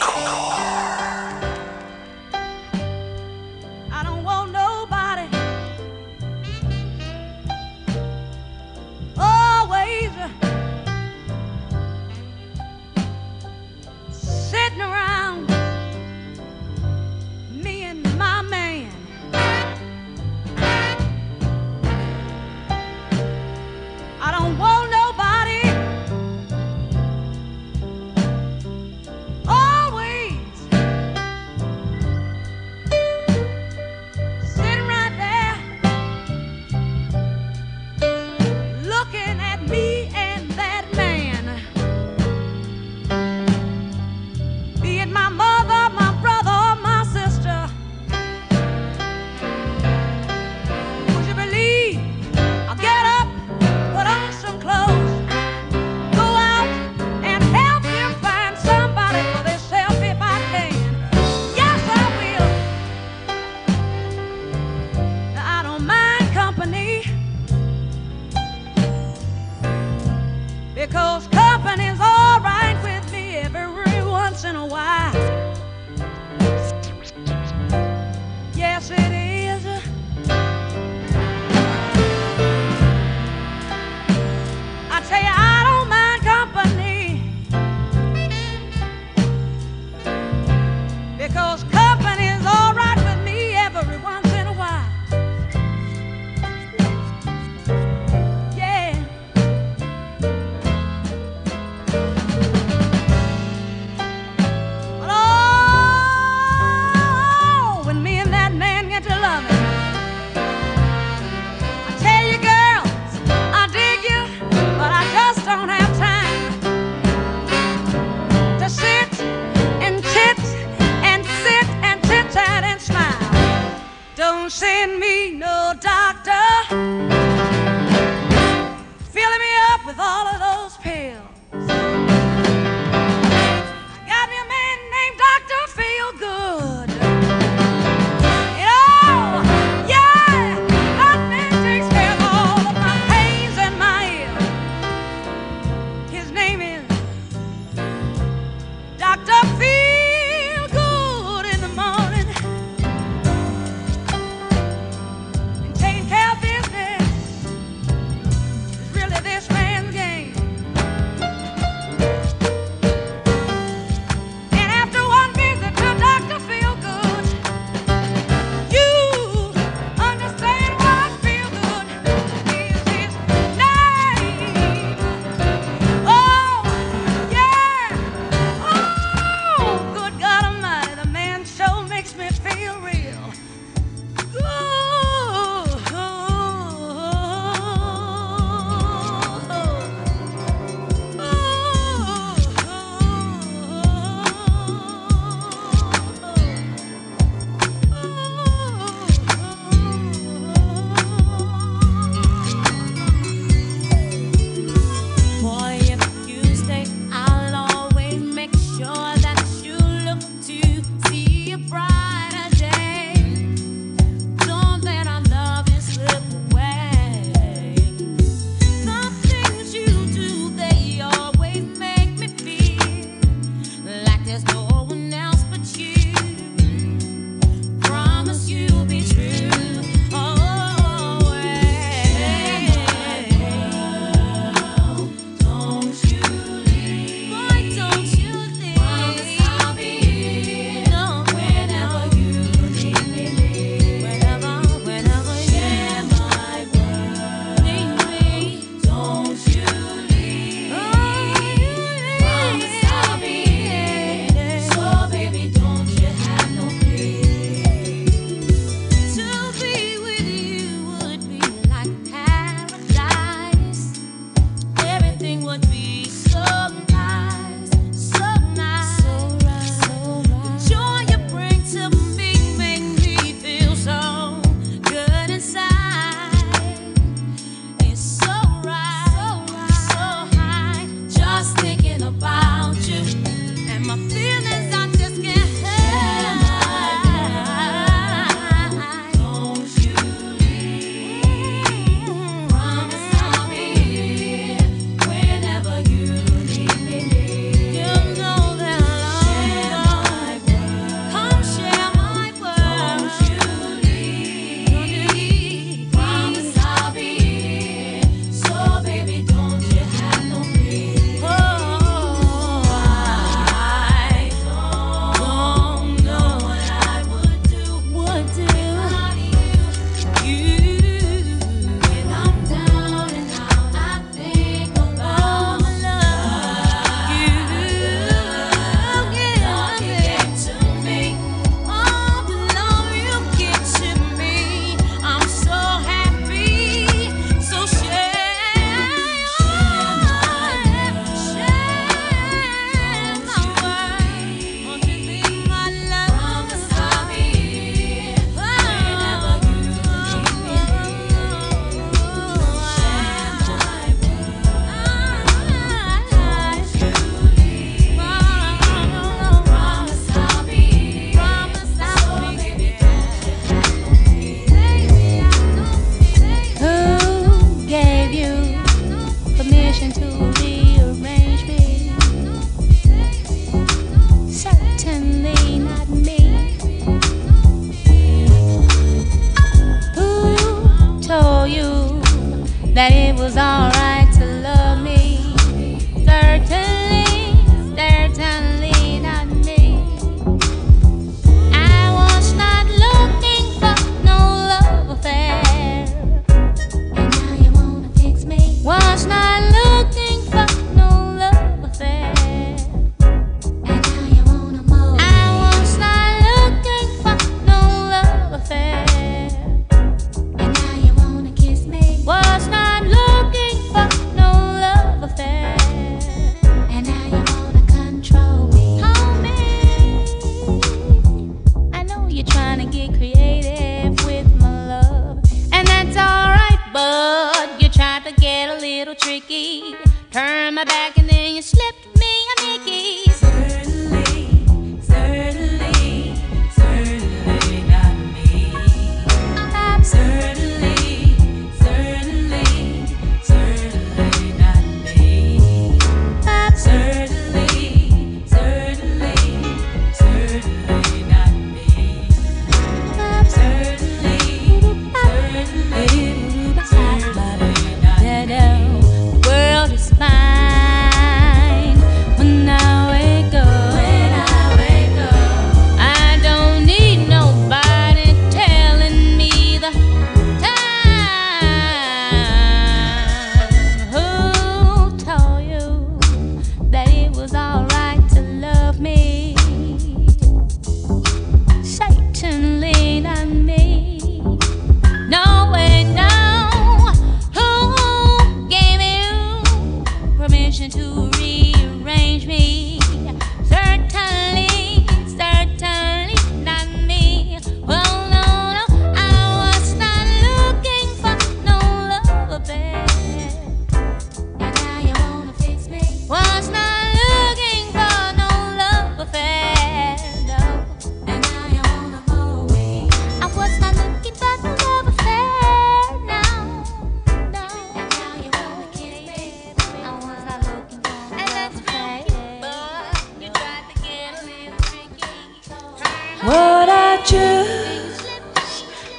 I with all of those.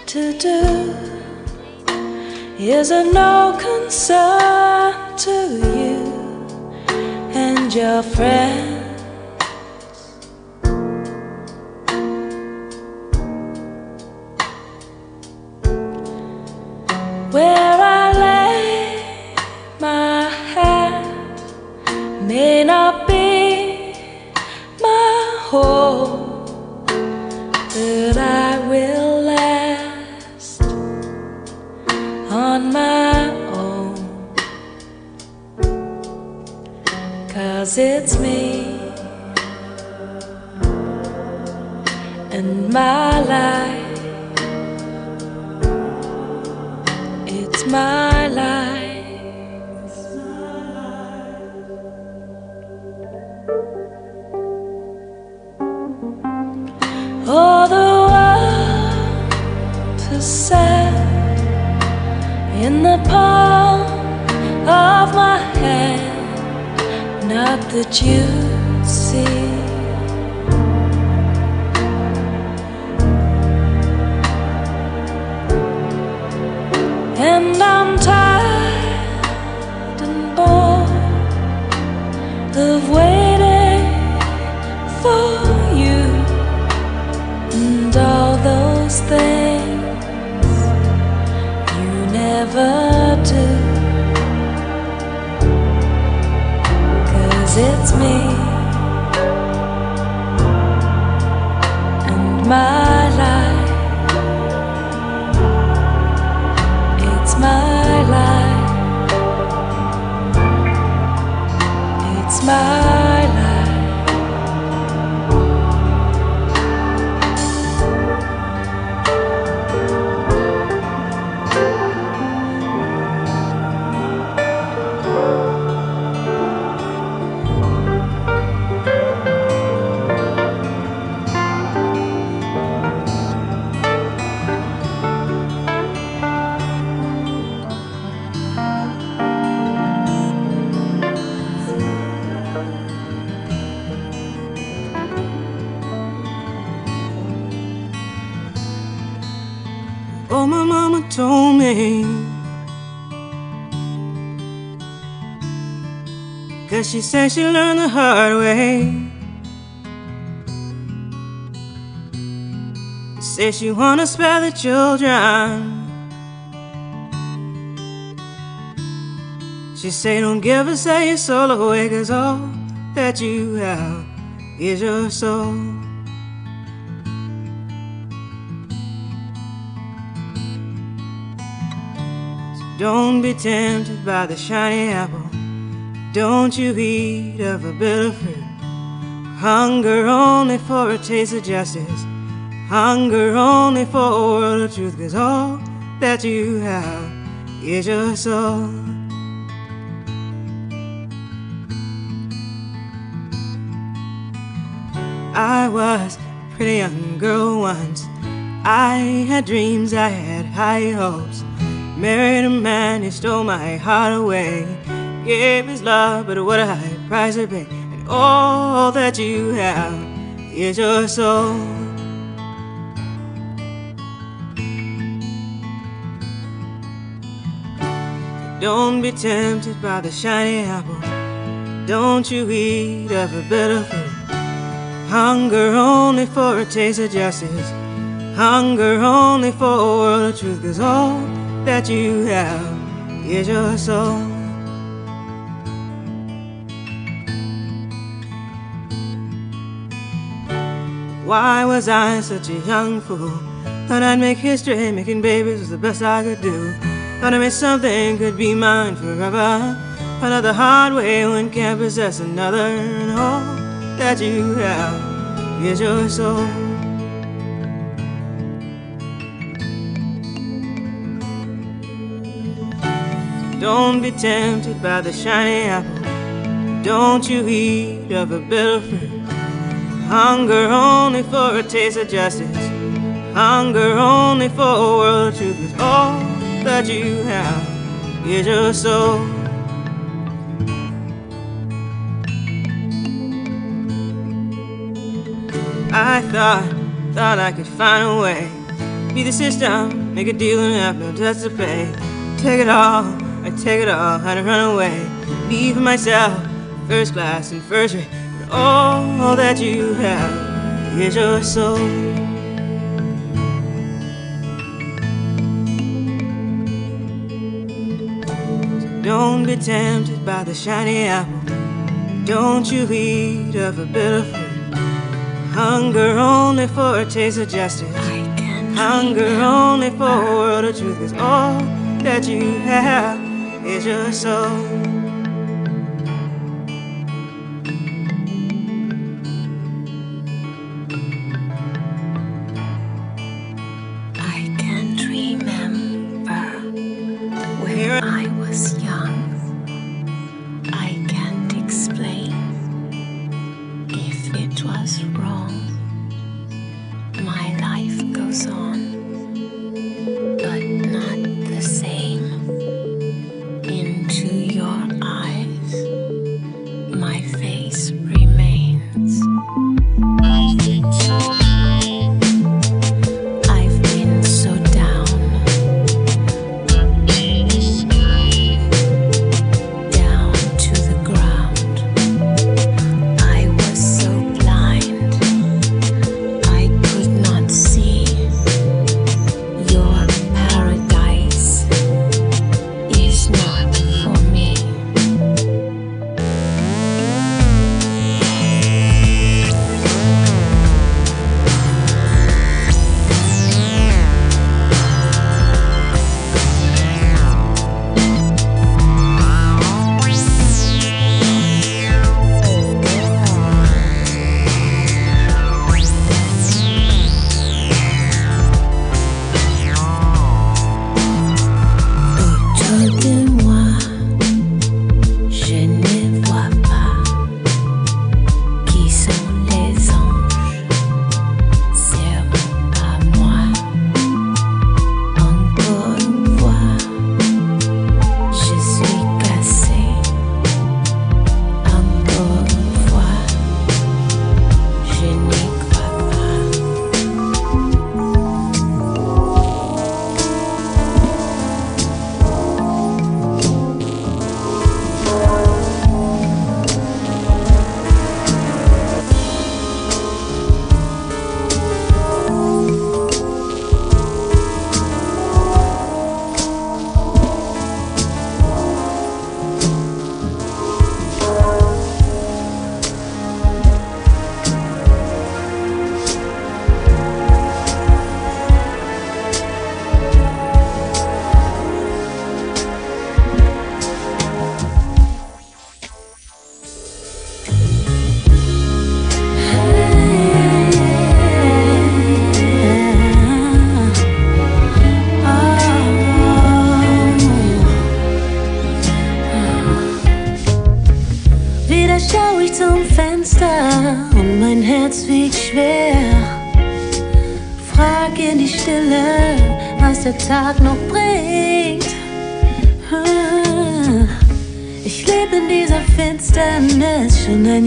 To do is of no concern to you and your friends. She said she learned the hard way. Say she wanna spare the children. She say don't give us say your soul away Cause all that you have is your soul So Don't be tempted by the shiny apple. Don't you eat of a bitter fruit. Hunger only for a taste of justice. Hunger only for a world of truth. Cause all that you have is your soul. I was a pretty young girl once. I had dreams, I had high hopes. Married a man who stole my heart away. Gave his love, but what a high price to pay. And all that you have is your soul. Don't be tempted by the shiny apple. Don't you eat of a bitter fruit. Hunger only for a taste of justice. Hunger only for a world of truth. Cause all that you have is your soul. Why was I such a young fool? Thought I'd make history, making babies was the best I could do. Thought I made something could be mine forever. Out the hard way one can't possess another, and all that you have is your soul. Don't be tempted by the shiny apple. Don't you eat of a bitter fruit. Hunger only for a taste of justice. Hunger only for a world of truth. Cause all that you have is your soul. I thought thought I could find a way. Be the system, make a deal and have no debts to pay. Take it all, I take it all, had to run away. Be for myself, first class and first rate. All that you have is your soul. Don't be tempted by the shiny apple. Don't you eat of a bitter fruit. Hunger only for a taste of justice. Hunger only for a world of truth. Cause all that you have is your soul.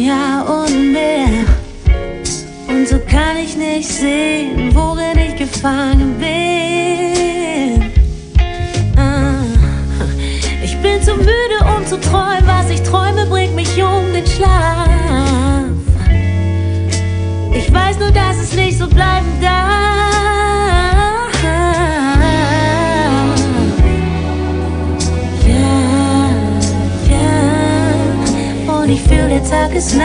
Jahr und mehr. Und so kann ich nicht sehen, worin ich gefangen bin. Ah, Ich bin zu müde, um zu träumen. Was ich träume, bringt mich um den Schlaf. Ich weiß nur, dass es nicht so bleiben darf. Der Tag ist nah.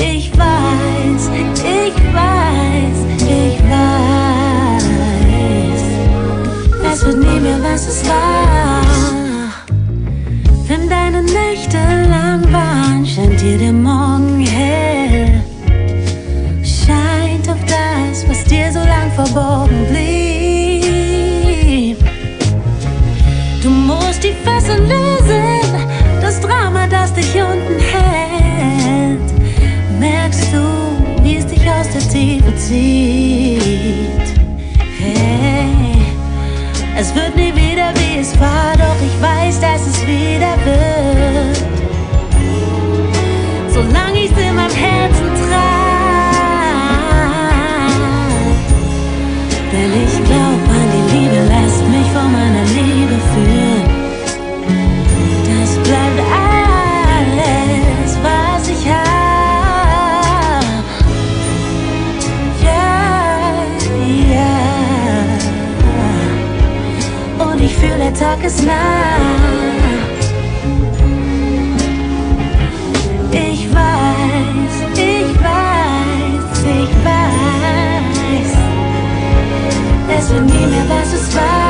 Ich weiß, ich weiß, ich weiß. Es wird nie mehr, was es war. Wenn deine Nächte lang waren, scheint dir der Morgen hell. Scheint auf das, was dir so lang verborgen sieht. Hey, es wird nie wieder wie es war, doch ich weiß, dass es wieder wird. Solange ich's in meinem Herzen darkest Nacht. Ich weiß, ich weiß, ich weiß, es wird nie mehr, was es war.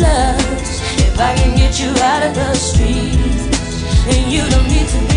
if I can get you out of the streets, and you don't need to.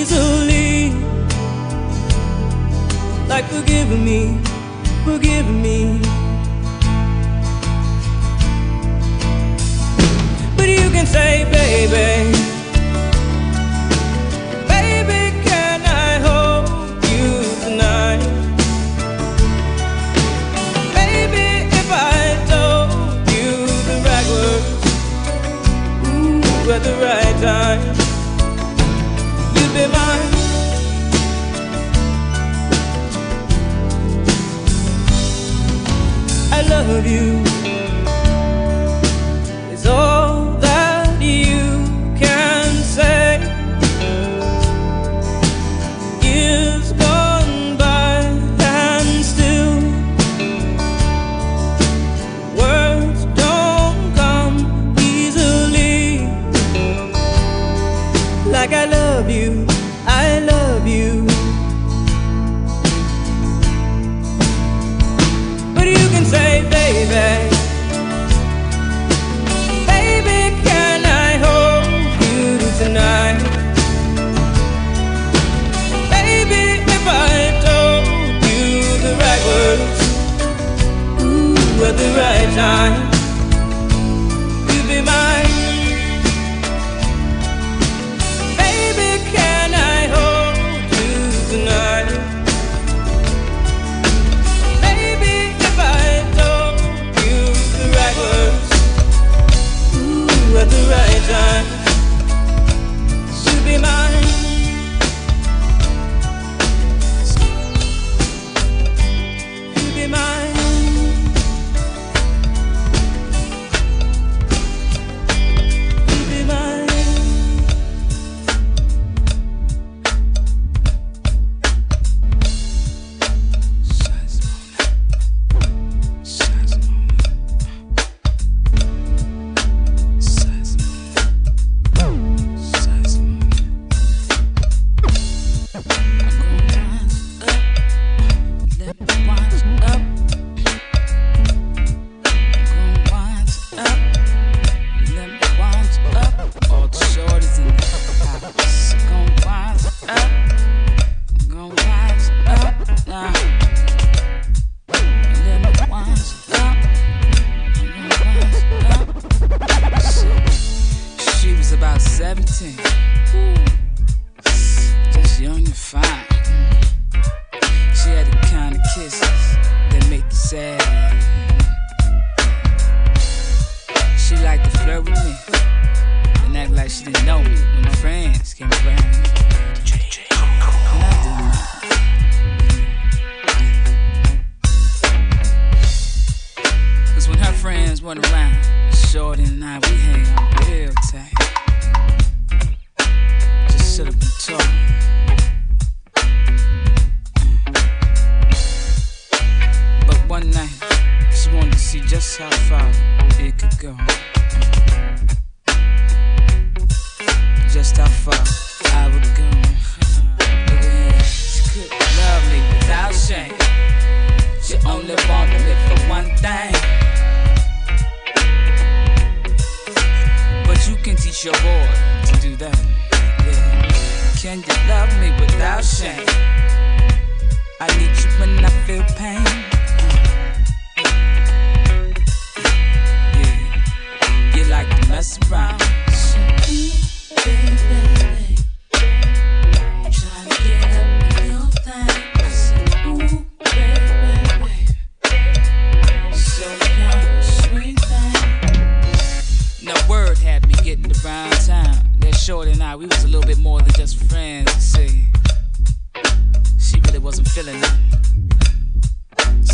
easily. Like forgive me, forgive me. But you can say, baby. Baby, can I hold you tonight? Baby, if I told you the right words ooh, at the right time love you. time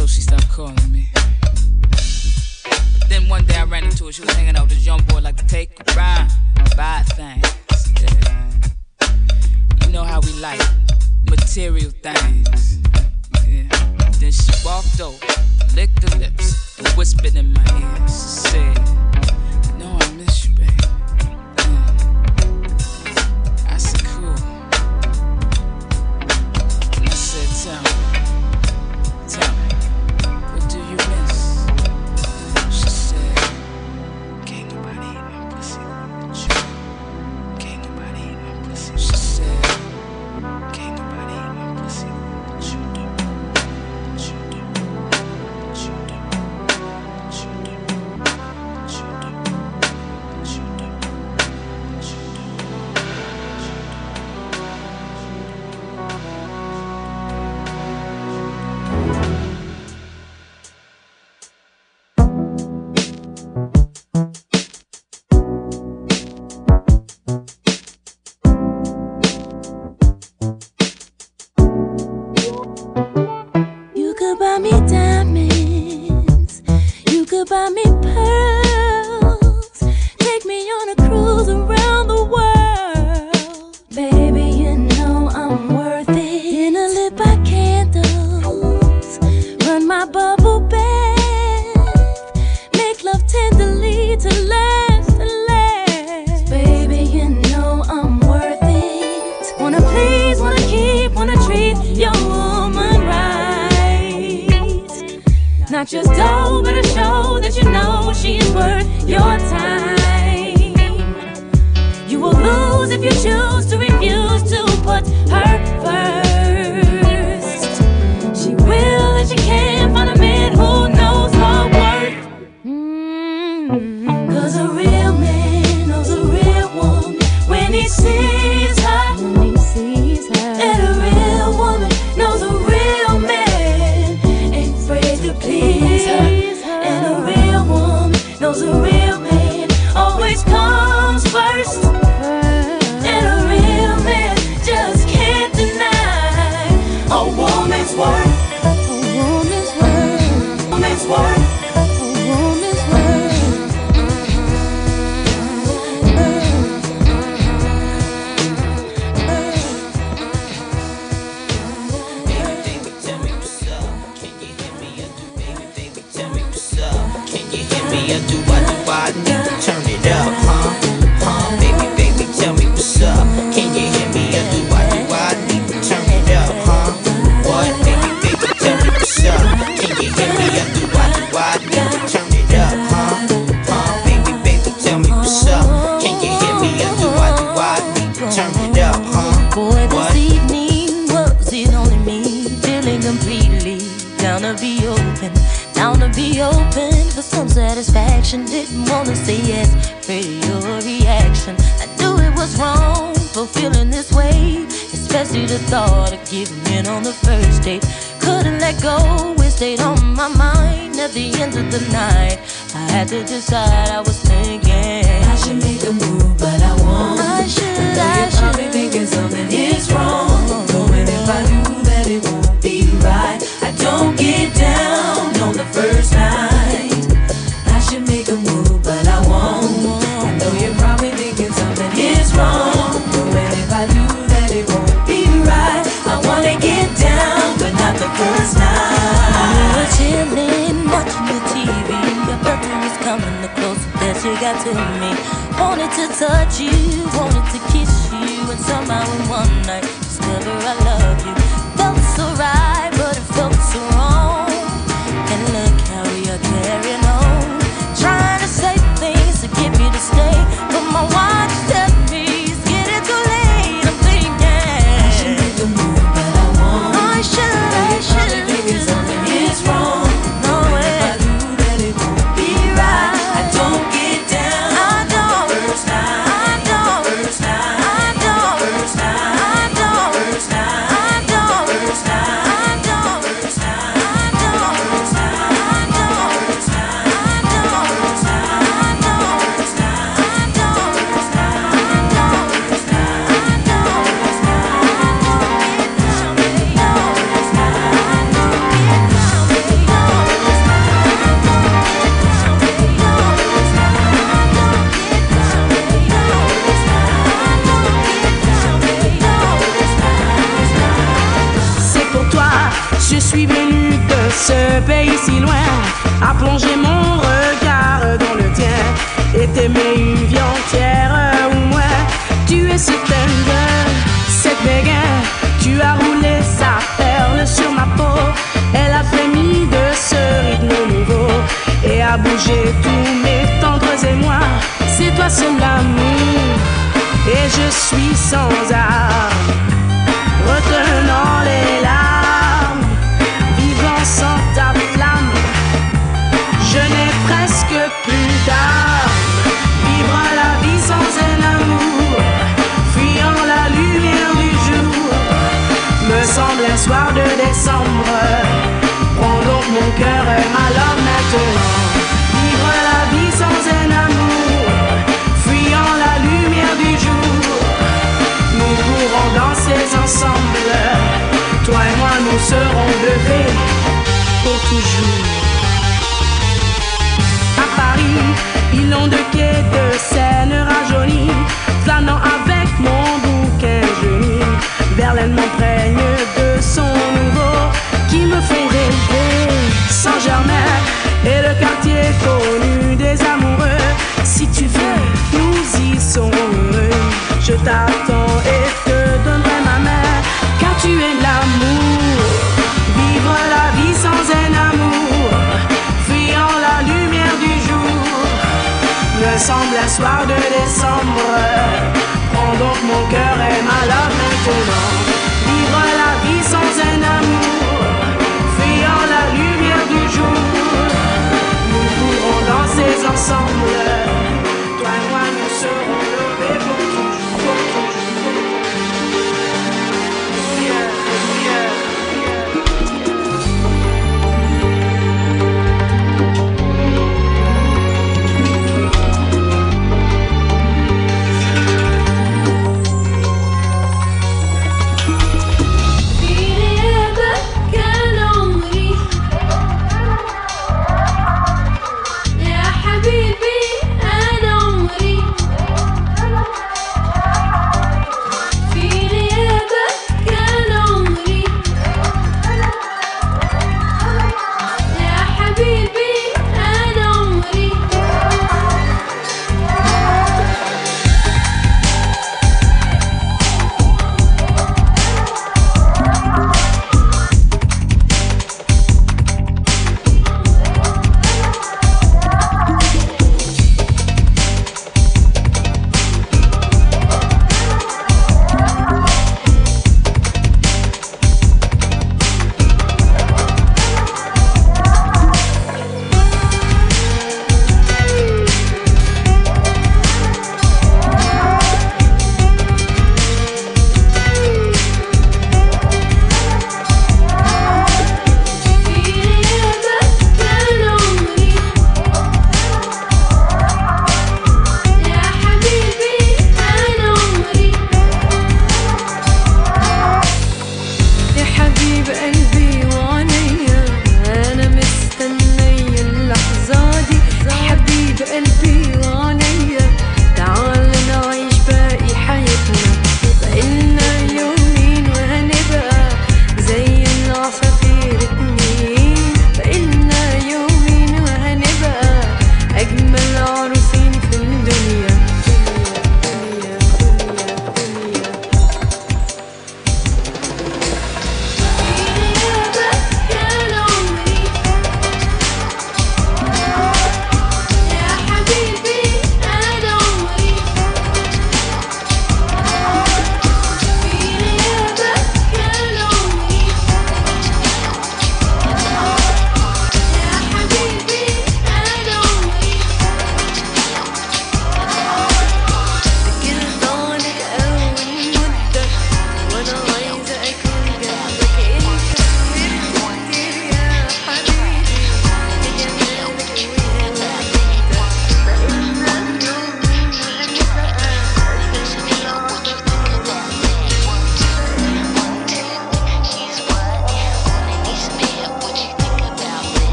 so she stopped calling me. But then one day I ran into her. She was hanging out with a young boy like to take a ride, buy things. Yeah. You know how we like material things. Yeah. Then she walked over, licked her lips, and whispered in my ear. She said.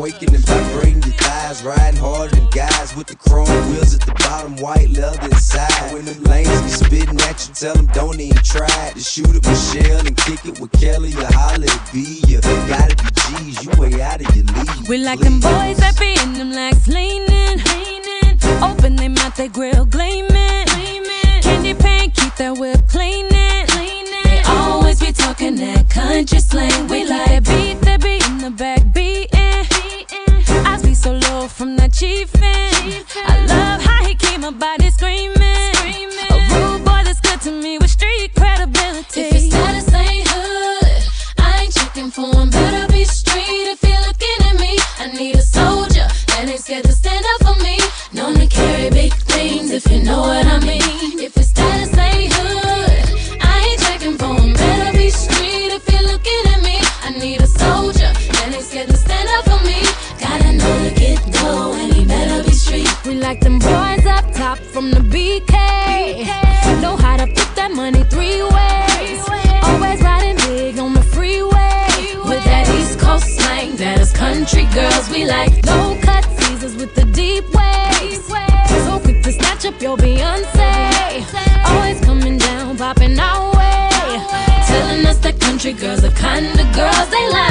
quaking and vibrating your thighs, riding harder than guys with the chrome wheels at the bottom, white leather inside. When them lanes be spitting at you, tell them don't even try to shoot at Michelle and kick it with Kelly or Holly B. You gotta be G's, you way out of your league. We like please. them boys. country girls, the kind of girls they like.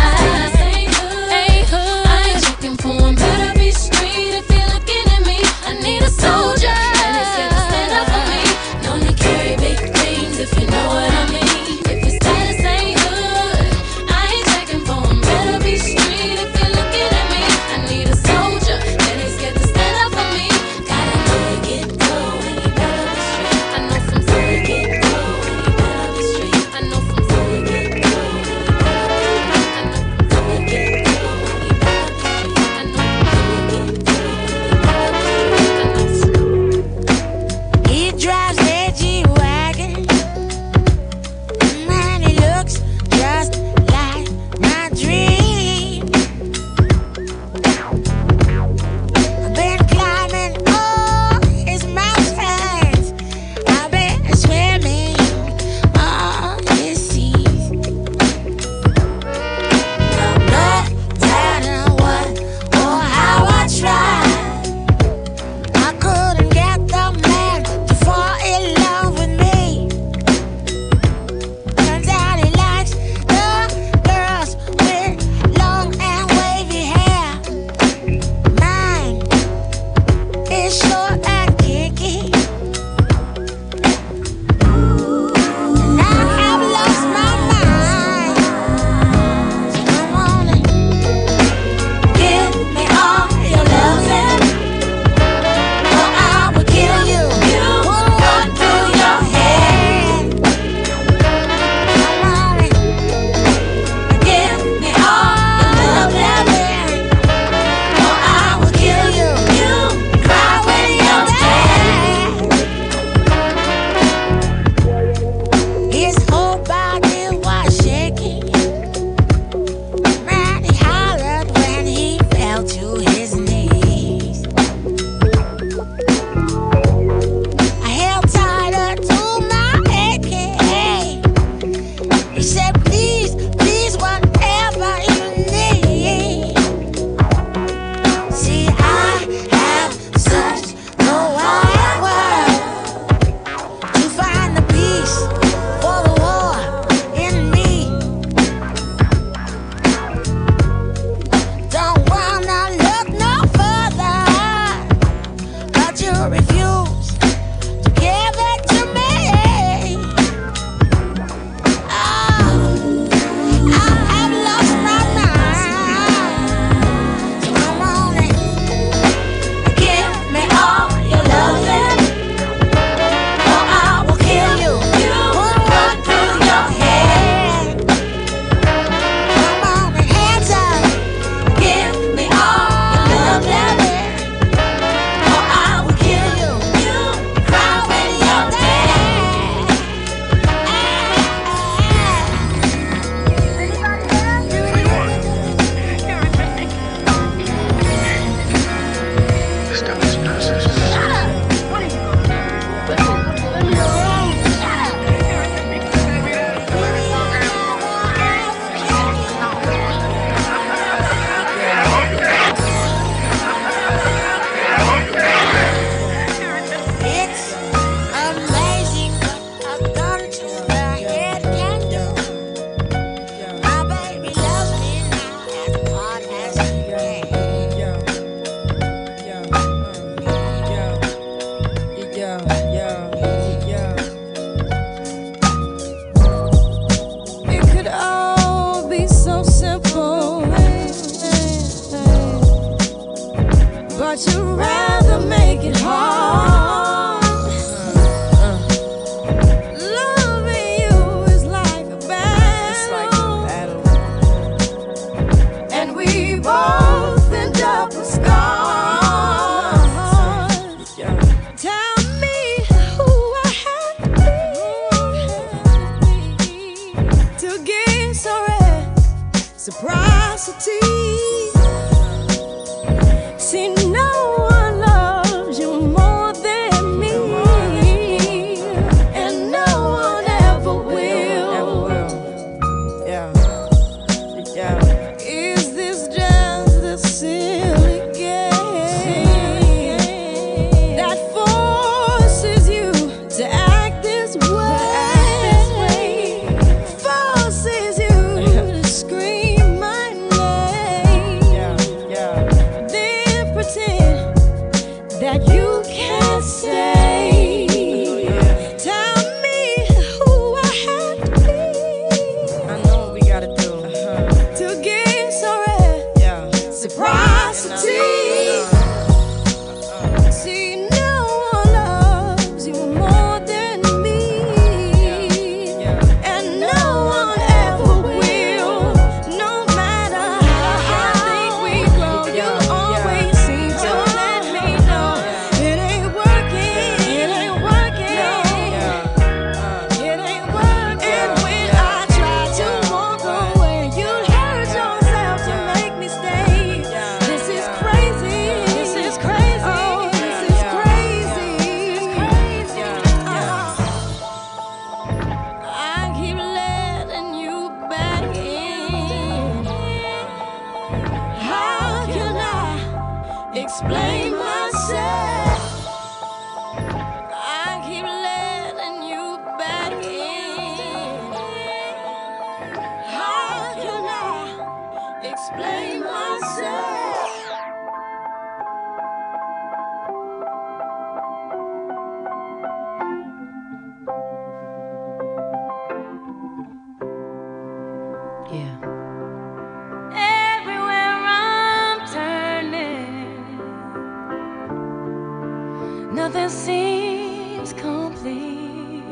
nothing seems complete.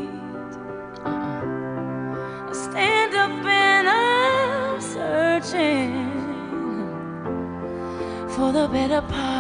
I stand up and I'm searching for the better part.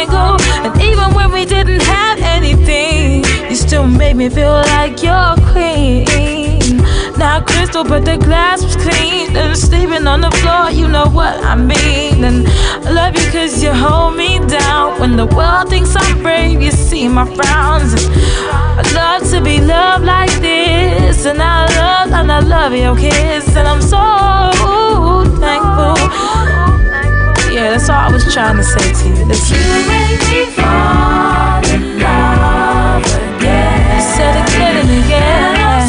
And even when we didn't have anything, you still made me feel like your queen. Not crystal, but the glass was clean. And sleeping on the floor, you know what I mean. And I love you cause you hold me down. When the world thinks I'm brave, you see my frowns. And I love to be loved like this. And I love, and I love your kiss. And I'm so thankful yeah, that's all I was trying to say to you. Listen. You me fall in love again. Said again and again.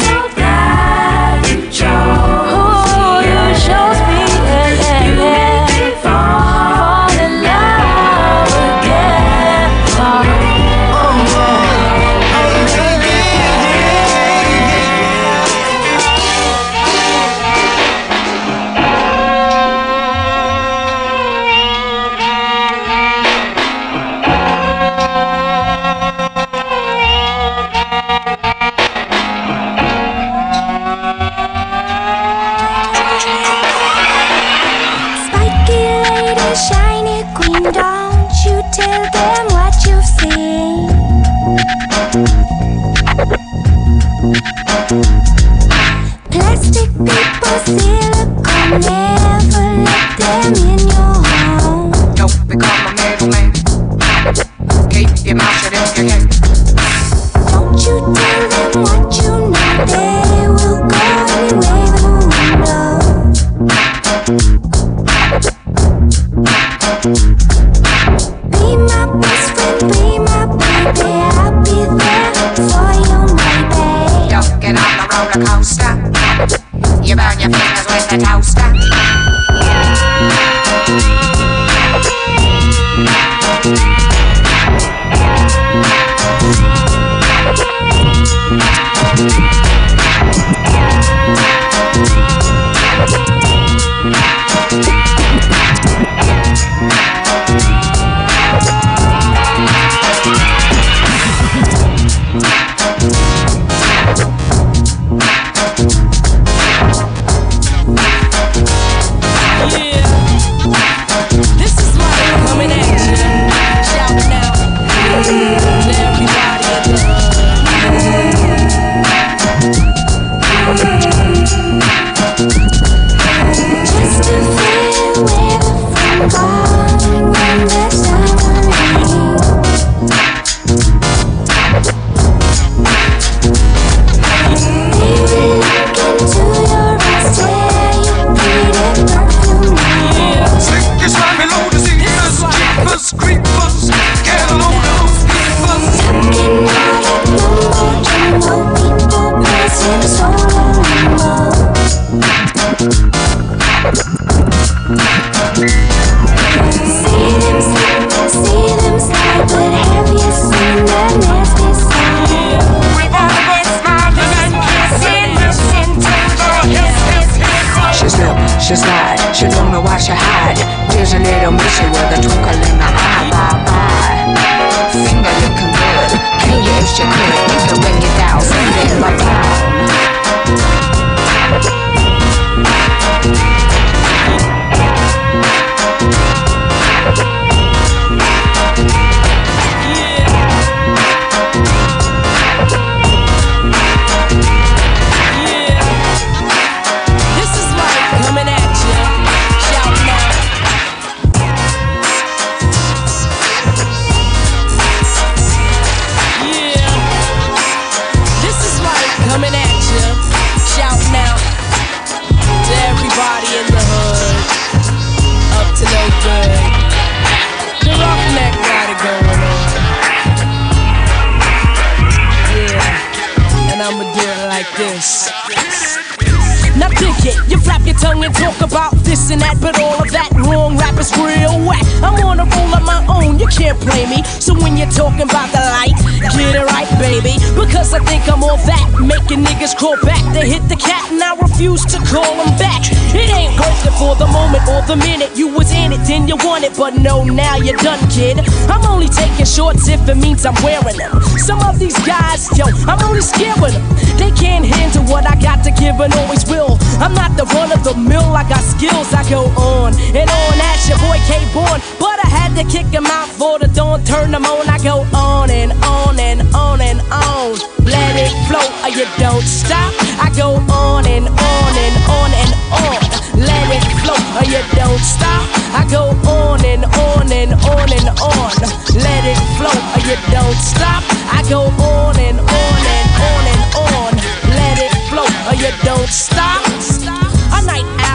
Now dig it, you flap your tongue and talk about this and that, but all of that wrong rap is real whack. I'm on a roll of my own, can't play me. So when you're talking about the light, get it right, baby. Because I think I'm all that, making niggas crawl back. They hit the cat and I refuse to call them back. It ain't worth it for the moment or the minute you was in it, then you want it, but no, now you're done, kid. I'm only taking shorts if it means I'm wearing them. Some of these guys, yo, I'm only scared with them. They can't handle what I got to give and always will. I'm not the run of the mill, I got skills, I go on and on. That's your boy K Born, but I had to kick him out for the dawn, turn them on. I go on and on and on and on. Let it flow, or you don't stop. I go on and on and on and on. Let it flow, or you don't stop. I go on and on and on and on. Let it flow, or you don't stop. I go on and on and on and on. Let it flow, or you don't stop.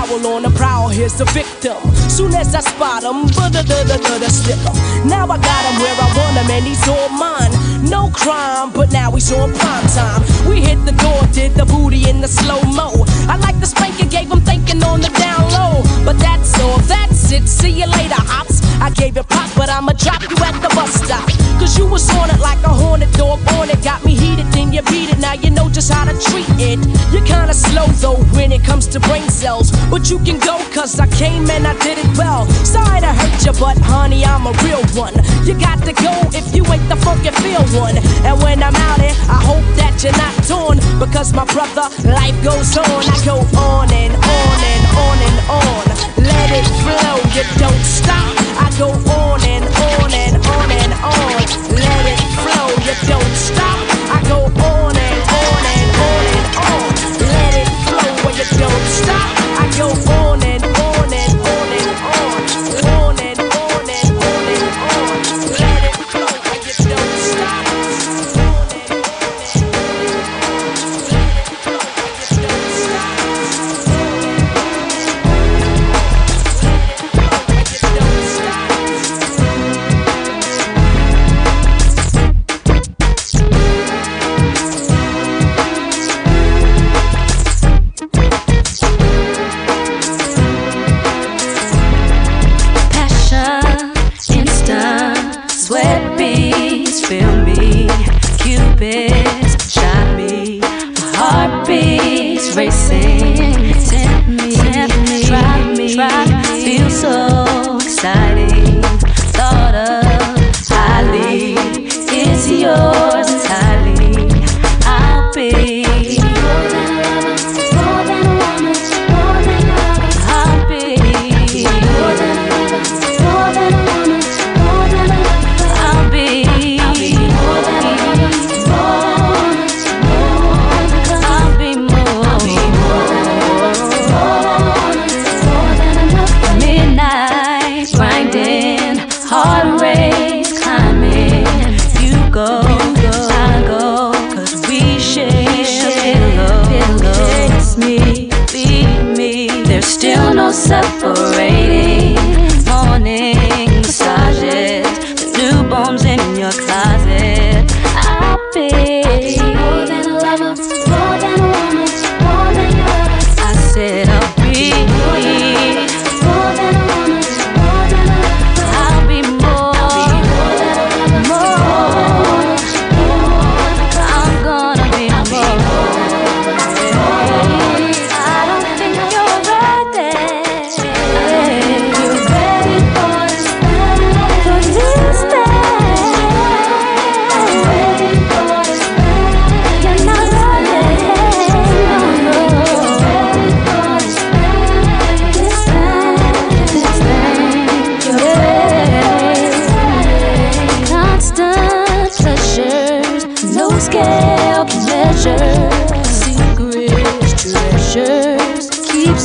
A night owl on the prowl, here's the victim. Soon as I spot him, da da da da stick him. Now I got him where I want him, and he's all mine. No crime, but now he's on prime time. We hit the door, did the booty in the slow mo. I like the spanking, gave him thinking on the down low. But that's all, that's it. See you later, hops. I gave it pop, but I'ma drop you at the bus stop. Cause you was on it like a hornet dog on it. Got me heated, then you beat it. Now you know just how to treat it. You're kinda slow though when it comes to brain cells. But you can go, cause I came and I did it well. Sorry to hurt you, but honey, I'm a real one. You got to go if you ain't the funky feel one. And when I'm out here, I hope that you're not torn. Because my brother, life goes on. I go on and on and on and on. Let it flow, you don't stop. I go on and on and on and on. Let it flow, you don't stop. I go on and on and on and on. Let it flow, where you don't stop. I go on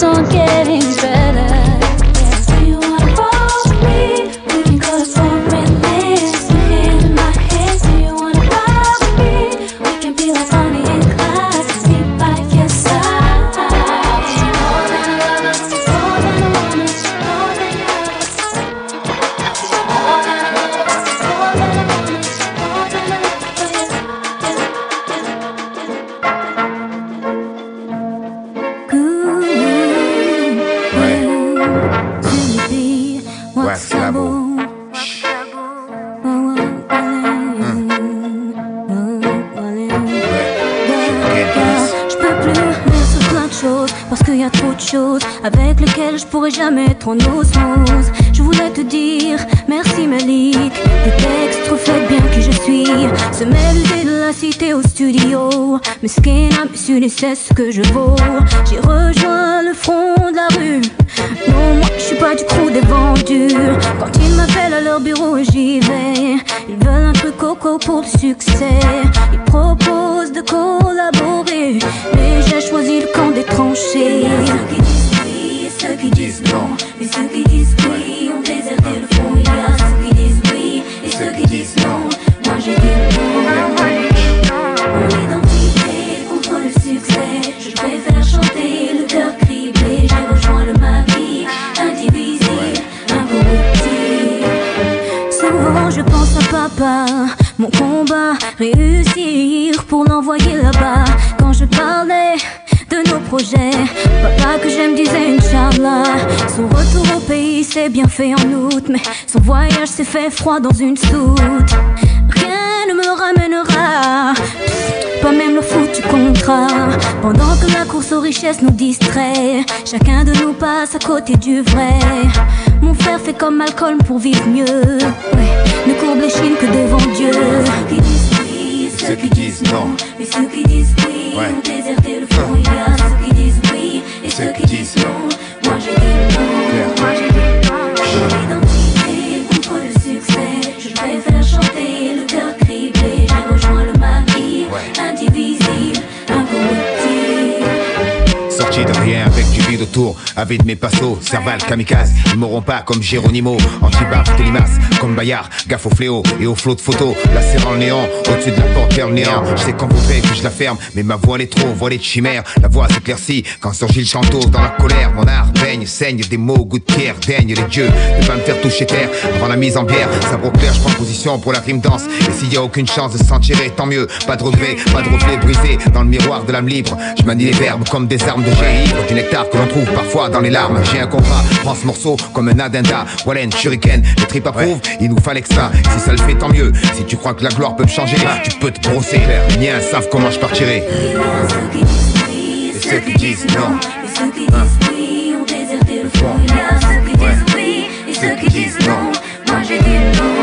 Don't get. Dans une soute. Rien ne me ramènera, pas même le foutu contrat. Pendant que la course aux richesses nous distrait, chacun de nous passe à côté du vrai. Mon frère fait comme Malcolm pour vivre mieux. Ouais, ne courbe les chines que devant Dieu. Ceux qui disent oui et ceux qui disent non. Mais ceux qui disent oui Ouais. ont déserté le fond. Il y a ceux qui disent oui et ceux qui disent non. Vide autour, avide mes passos, cerval, kamikaze, ils m'auront pas comme Géronimo, anti-baf, télimace, comme Bayard, gaffe au fléau et au flot de photos, la serre en néant, au-dessus de la porte vers le néant, je sais qu'on voudrait que je la ferme, mais ma voix est trop voilée de chimère, la voix s'éclaircit quand surgit le chanteau dans la colère, mon art baigne, saigne des mots, goût de pierre, daigne les dieux, ne pas me faire toucher terre, avant la mise en bière, sabre au clair, je prends position pour la rime danse, et s'il y a aucune chance de s'en tirer, tant mieux, pas de regret, pas de reflet brisé, dans le miroir de l'âme libre, je manie les verbes comme des armes de jet ivre, du nectar que l'on trouve parfois dans les larmes, j'ai un contrat, prends ce morceau comme un addenda, Wallen, shuriken, les tripes approuvent, il nous fallait que ça, si ça le fait tant mieux, si tu crois que la gloire peut me changer, tu peux te brosser, les miens savent comment je partirai. Et ceux qui disent non, et ceux qui disent oui ont déserté le fond. Il y a ceux qui disent oui et ceux qui disent non. Moi j'ai dit non.